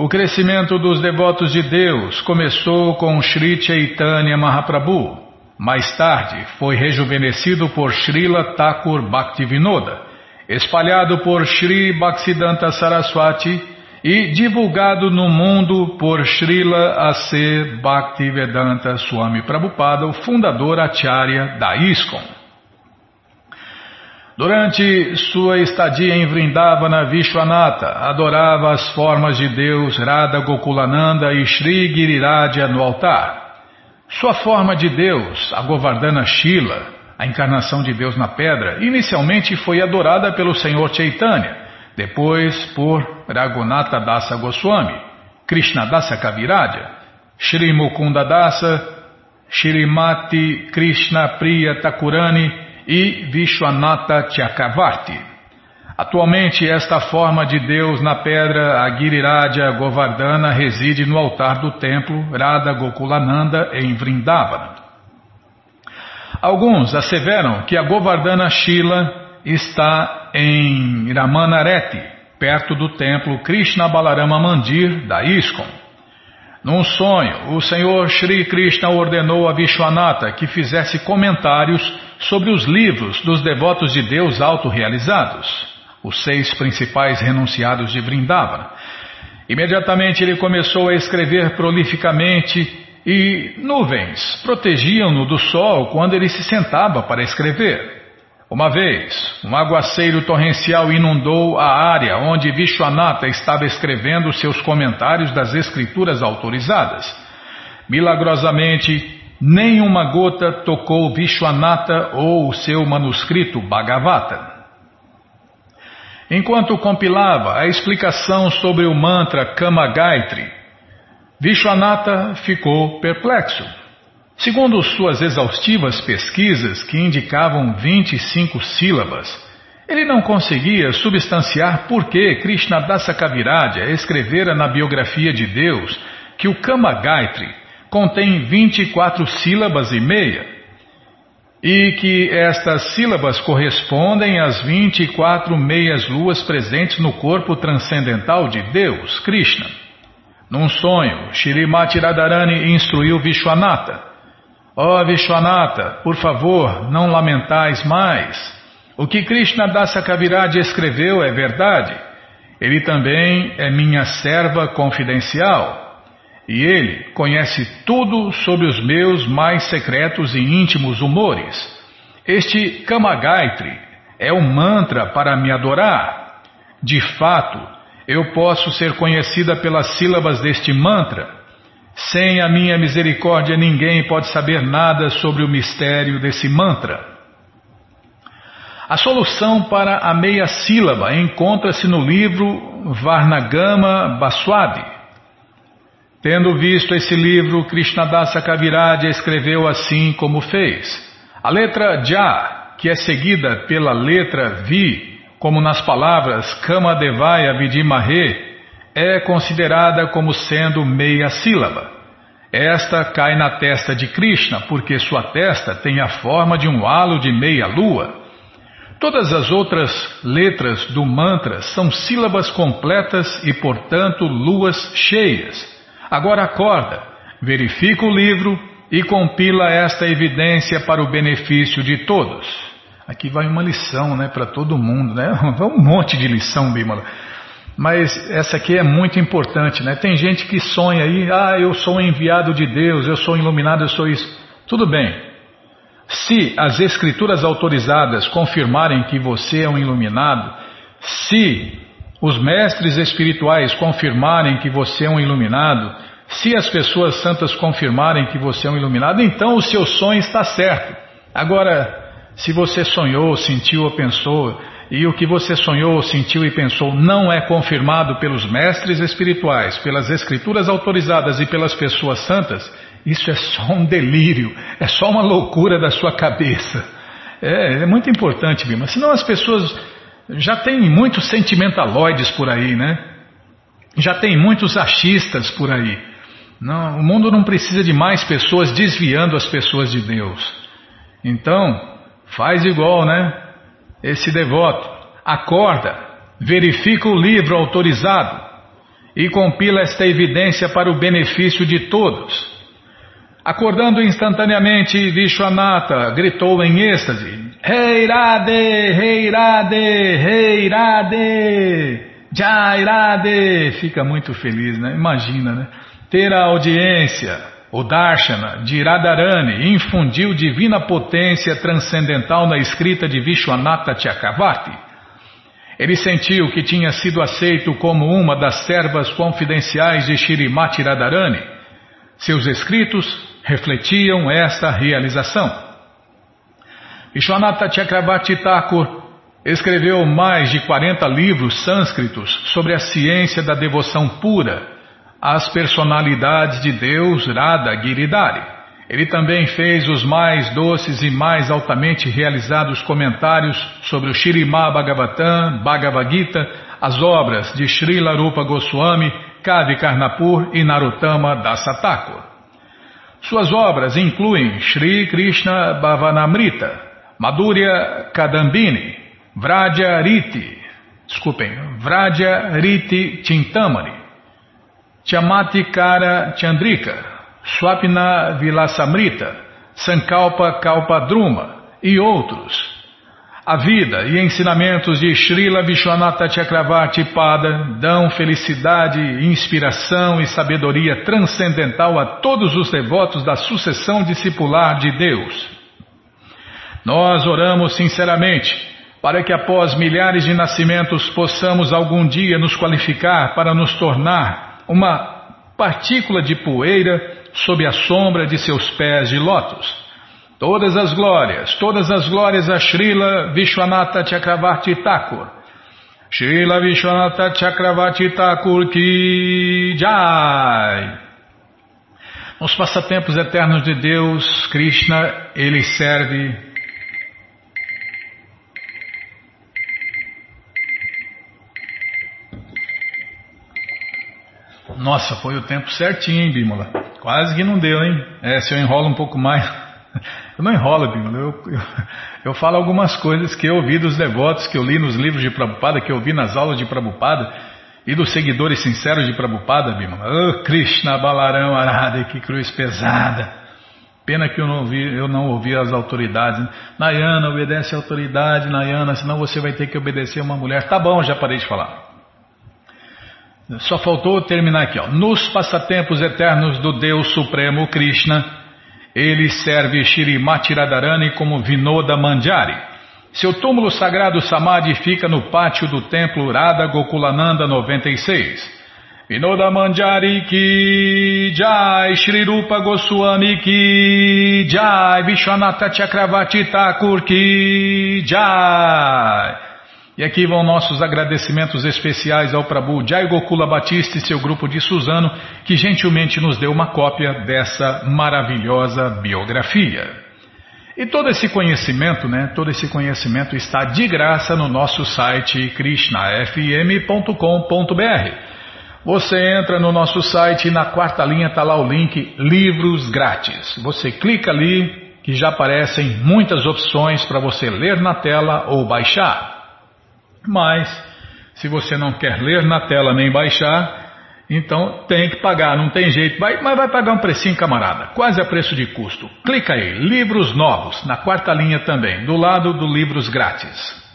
A: o crescimento dos devotos de Deus começou com Sri Chaitanya Mahaprabhu. Mais tarde foi rejuvenescido por Srila Thakur Bhaktivinoda, espalhado por Sri Bhaktisiddhanta Saraswati e divulgado no mundo por Srila A.C. Bhaktivedanta Swami Prabhupada, o fundador acharya da ISKCON. Durante sua estadia em Vrindavana, Vishwanatha adorava as formas de Deus Radha Gokulananda e Sri Giriraja no altar. Sua forma de Deus, a Govardhana Shila, a encarnação de Deus na pedra, inicialmente foi adorada pelo Senhor Chaitanya, depois por Raghunatha Dasa Goswami, Krishna Dasa Kaviraja, Shri Mukunda Dasa, Shrimati Krishna Priya Thakurani e Vishwanatha Chakravarti. Atualmente, esta forma de Deus na pedra, a Giriraja Govardhana, reside no altar do templo Radha Gokulananda em Vrindavana. Alguns asseveram que a Govardhana Shila está em Ramanareti, perto do templo Krishna Balarama Mandir da ISKCON. Num sonho, o Senhor Sri Krishna ordenou a Vishwanatha que fizesse comentários sobre os livros dos devotos de Deus autorrealizados, os seis principais renunciados de Vrindavana. Imediatamente ele começou a escrever prolificamente e nuvens protegiam-no do sol quando ele se sentava para escrever. Uma vez, um aguaceiro torrencial inundou a área onde Vishwanatha estava escrevendo seus comentários das escrituras autorizadas. Milagrosamente, nenhuma gota tocou Vishwanatha ou o seu manuscrito Bhagavata. Enquanto compilava a explicação sobre o mantra Kama Gaitri, Vishwanatha ficou perplexo. Segundo suas exaustivas pesquisas, que indicavam 25 sílabas, ele não conseguia substanciar por que Krishnadasa Kaviraja escrevera na biografia de Deus que o Kama Gaitri contém 24 sílabas e meia, e que estas sílabas correspondem às 24 meias luas presentes no corpo transcendental de Deus, Krishna. Num sonho, Shrimati Radharani instruiu Vishwanatha. Ó oh, Vishwanatha, por favor, não lamentais mais. O que Krishna Dasa Kaviraj escreveu é verdade. Ele também é minha serva confidencial. E ele conhece tudo sobre os meus mais secretos e íntimos humores. Este Kamagaitri é um mantra para me adorar. De fato, eu posso ser conhecida pelas sílabas deste mantra. Sem a minha misericórdia, ninguém pode saber nada sobre o mistério desse mantra. A solução para a meia sílaba encontra-se no livro Varnagama Baswadi Tendo visto esse livro, Krishnadasa Kaviraja escreveu assim como fez. A letra Ja, que é seguida pela letra Vi, como nas palavras Kamadevaya Vidimahe, é considerada como sendo meia sílaba. Esta cai na testa de Krishna, porque sua testa tem a forma de um halo de meia lua. Todas as outras letras do mantra são sílabas completas e, portanto, luas cheias. Agora acorda, verifica o livro e compila esta evidência para o benefício de todos. Aqui vai uma lição, né, para todo mundo, né? Vai um monte de lição, Bimala. Mas essa aqui é muito importante, né? Tem gente que sonha aí, ah, eu sou enviado de Deus, eu sou iluminado, eu sou isso. Tudo bem. Se as escrituras autorizadas confirmarem que você é um iluminado, se os mestres espirituais confirmarem que você é um iluminado, se as pessoas santas confirmarem que você é um iluminado, então o seu sonho está certo. Agora, se você sonhou, sentiu ou pensou, e o que você sonhou, sentiu e pensou não é confirmado pelos mestres espirituais, pelas escrituras autorizadas e pelas pessoas santas, isso é só um delírio, é só uma loucura da sua cabeça. É, é muito importante, Bima. Senão as pessoas já tem muitos sentimentaloides por aí, né? Já tem muitos achistas por aí. Não, o mundo não precisa de mais pessoas desviando as pessoas de Deus. Então, faz igual, né? esse devoto, acorda, verifica o livro autorizado e compila esta evidência para o benefício de todos. Acordando instantaneamente, Vishwanatha gritou em êxtase: Reirade, Reirade, Reirade, Jairade. Fica muito feliz, né? Imagina, né? Ter a audiência o Darshana de Radharani infundiu divina potência transcendental na escrita de Vishwanatha Chakravarti. Ele sentiu que tinha sido aceito como uma das servas confidenciais de Shirimati Radharani. Seus escritos refletiam esta realização. Vishwanatha Chakravarti Thakur escreveu mais de 40 livros sânscritos sobre a ciência da devoção pura as personalidades de Deus Radha Giridhari. Ele também fez os mais doces e mais altamente realizados comentários sobre o Shirimá Bhagavatam, Bhagavad Gita, as obras de Srila Rupa Goswami, Kavi Karnapur e Narottama Dasatakur. Suas obras incluem Sri Krishna Bhavanamrita, Madhurya Kadambini, Vradya Riti, desculpem, Vradya Riti Chintamani, Chamati Kara Chandrika, Swapna Vilasamrita, Sankalpa Kalpadruma e outros. A vida e ensinamentos de Srila Vishwanatha Chakravarti Pada dão felicidade, inspiração e sabedoria transcendental a todos os devotos da sucessão discipular de Deus. Nós oramos sinceramente para que após milhares de nascimentos possamos algum dia nos qualificar para nos tornar uma partícula de poeira sob a sombra de seus pés de lótus. Todas as glórias, todas as glórias a Srila Vishwanatha Chakravarti Thakur. Srila Vishwanatha Chakravarti Thakur ki jai. Nos passatempos eternos de Deus, Krishna, ele serve Nossa, foi o tempo certinho, hein, Bímola? Quase que não deu, hein? É, se eu enrolo um pouco mais. Eu não enrolo, Bímola. Eu, eu, eu, falo algumas coisas que eu ouvi dos devotos, que eu li nos livros de Prabhupada, que eu vi nas aulas de Prabhupada e dos seguidores sinceros de Prabhupada, Bímola. Oh, Krishna Balarão Arada, que cruz pesada. Pena que eu não ouvi, eu não ouvi as autoridades. Nayana, obedece a autoridade, Nayana, senão você vai ter que obedecer uma mulher. Tá bom, já parei de falar. Só faltou terminar aqui. Ó. Nos passatempos eternos do Deus Supremo Krishna, ele serve Shirimati Radharani como Vinoda Manjari. Seu túmulo sagrado Samadhi fica no pátio do templo Radha Gokulananda 96. Vinoda Manjari ki Jai, Shri Rupa Goswami ki Jai, Vishwanatha Chakravarti Thakur ki Jai. E aqui vão nossos agradecimentos especiais ao Prabhu Jai Gokula Batista e seu grupo de Suzano, que gentilmente nos deu uma cópia dessa maravilhosa biografia. E todo esse conhecimento, né, todo esse conhecimento está de graça no nosso site krishnafm.com.br. Você entra no nosso site e na quarta linha está lá o link Livros Grátis. Você clica ali que já aparecem muitas opções para você ler na tela ou baixar. Mas, se você não quer ler na tela nem baixar, Então tem que pagar, não tem jeito, vai, mas vai pagar um precinho, camarada, quase a preço de custo. Clica aí, livros novos, na quarta linha também, do lado do livros grátis.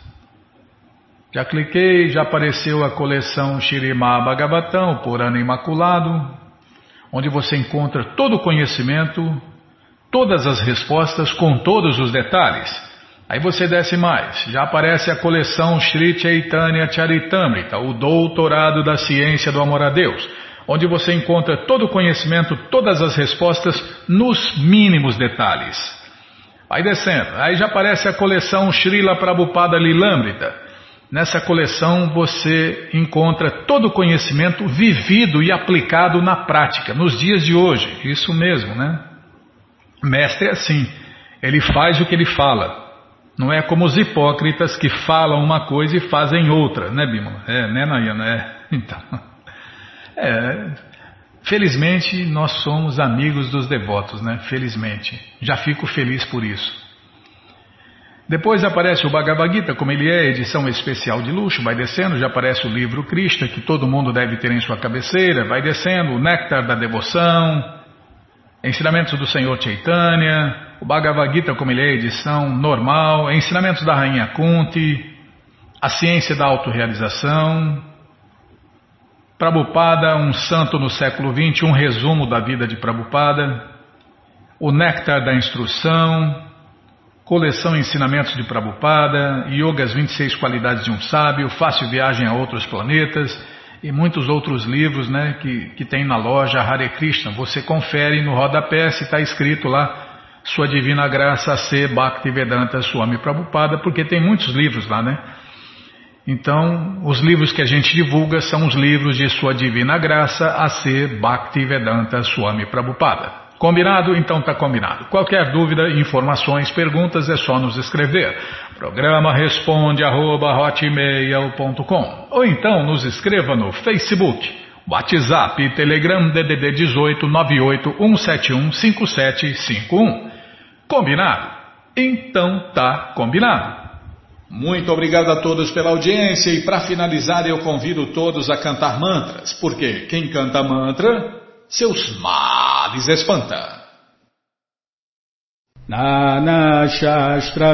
A: Já cliquei, já apareceu a coleção Shirimá Bhagavatam, por ano imaculado, onde você encontra todo o conhecimento, todas as respostas com todos os detalhes. Aí você desce mais, já aparece a coleção Sri Chaitanya Charitamrita, o doutorado da ciência do amor a Deus, onde você encontra todo o conhecimento, todas as respostas nos mínimos detalhes. Vai descendo, aí já aparece a coleção Srila Prabhupada Lilamrita. Nessa coleção você encontra todo o conhecimento vivido e aplicado na prática, nos dias de hoje. Isso mesmo, né? Mestre é assim, ele faz o que ele fala. Não é como os hipócritas que falam uma coisa e fazem outra, né, Bima? É, né, Nayana? É. Então. É, felizmente nós somos amigos dos devotos, né? Felizmente. Já fico feliz por isso. Depois aparece o Bhagavad Gita, como ele é, edição especial de luxo, vai descendo, já aparece o livro Krishna, que todo mundo deve ter em sua cabeceira, vai descendo, o Néctar da Devoção, ensinamentos do Senhor Chaitanya, o Bhagavad Gita, como ele é, edição normal, ensinamentos da Rainha Kunti, a ciência da autorrealização, Prabhupada, um santo no século XX, um resumo da vida de Prabhupada, o Néctar da Instrução, coleção Ensinamentos de Prabhupada, Yoga as 26 Qualidades de um Sábio, Fácil Viagem a Outros Planetas. E muitos outros livros né, que, que tem na loja Hare Krishna. Você confere no rodapé se está escrito lá sua Divina Graça C. Bhaktivedanta Swami Prabhupada, porque tem muitos livros lá, né? Então, os livros que a gente divulga são os livros de Sua Divina Graça a ser Bhaktivedanta Swami Prabhupada. Combinado? Então tá combinado. Qualquer dúvida, informações, perguntas é só nos escrever. Programa responde arroba, ou então nos escreva no Facebook WhatsApp Telegram DDD 18 98 171 5751. Combinado? Então tá combinado. Muito obrigado a todos pela audiência e para finalizar eu convido todos a cantar mantras, porque quem canta mantra, seus males espanta.
B: Nana Shastra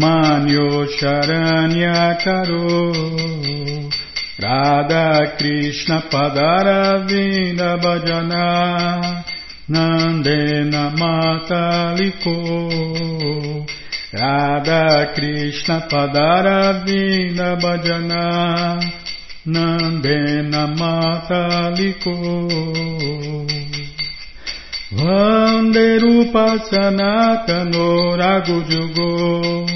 B: Manyo manyo charanyakaro Radha Krishna padaravinda bhajana Nandena mataliko Radha Krishna padaravinda bhajana Nandena mataliko Gopalako Vanderupa Sanatano Ragujugo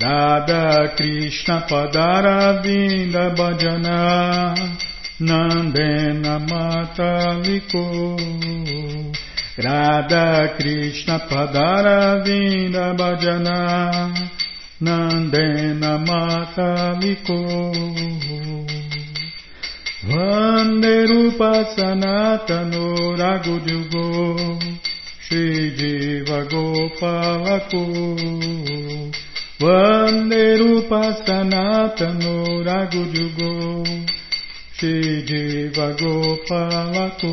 B: Radha Krishna Padara vinda Bhajana Nandena mata Mataliko Radha Krishna Padara vinda Bhajana Nandena Mataliko Vande Rupa Sanatano Ragudyugo Shri Jiva Gopalako Vanderupa Sanatano se Shideva Gopalako.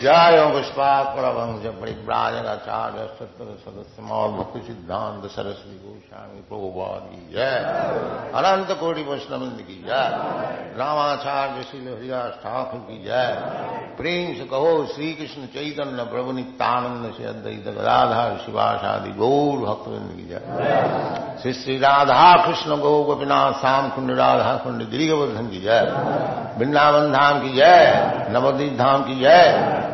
C: जय पुष्पात परभंश परिव्राजकाचार्य सत्तर सदस्य मौल भक्ति सिद्धांत सरस्वती गोस्वामी प्रभुवाद की जय अनंत कोटि वैष्णविंद की जय रामाचार्य श्री हरिदास ठाकुर की जय प्रेम से कहो श्री कृष्ण चैतन्य प्रभु नित्यानंद से अद्वैत गदाधार शिवाशादि गौर भक्तविंद की जय श्री श्री राधा कृष्ण गौ गोपीनाथ श्याम कुंड राधा कुंड गिरिवर्धन की जय वृंदावन धाम की जय नवदीप धाम की जय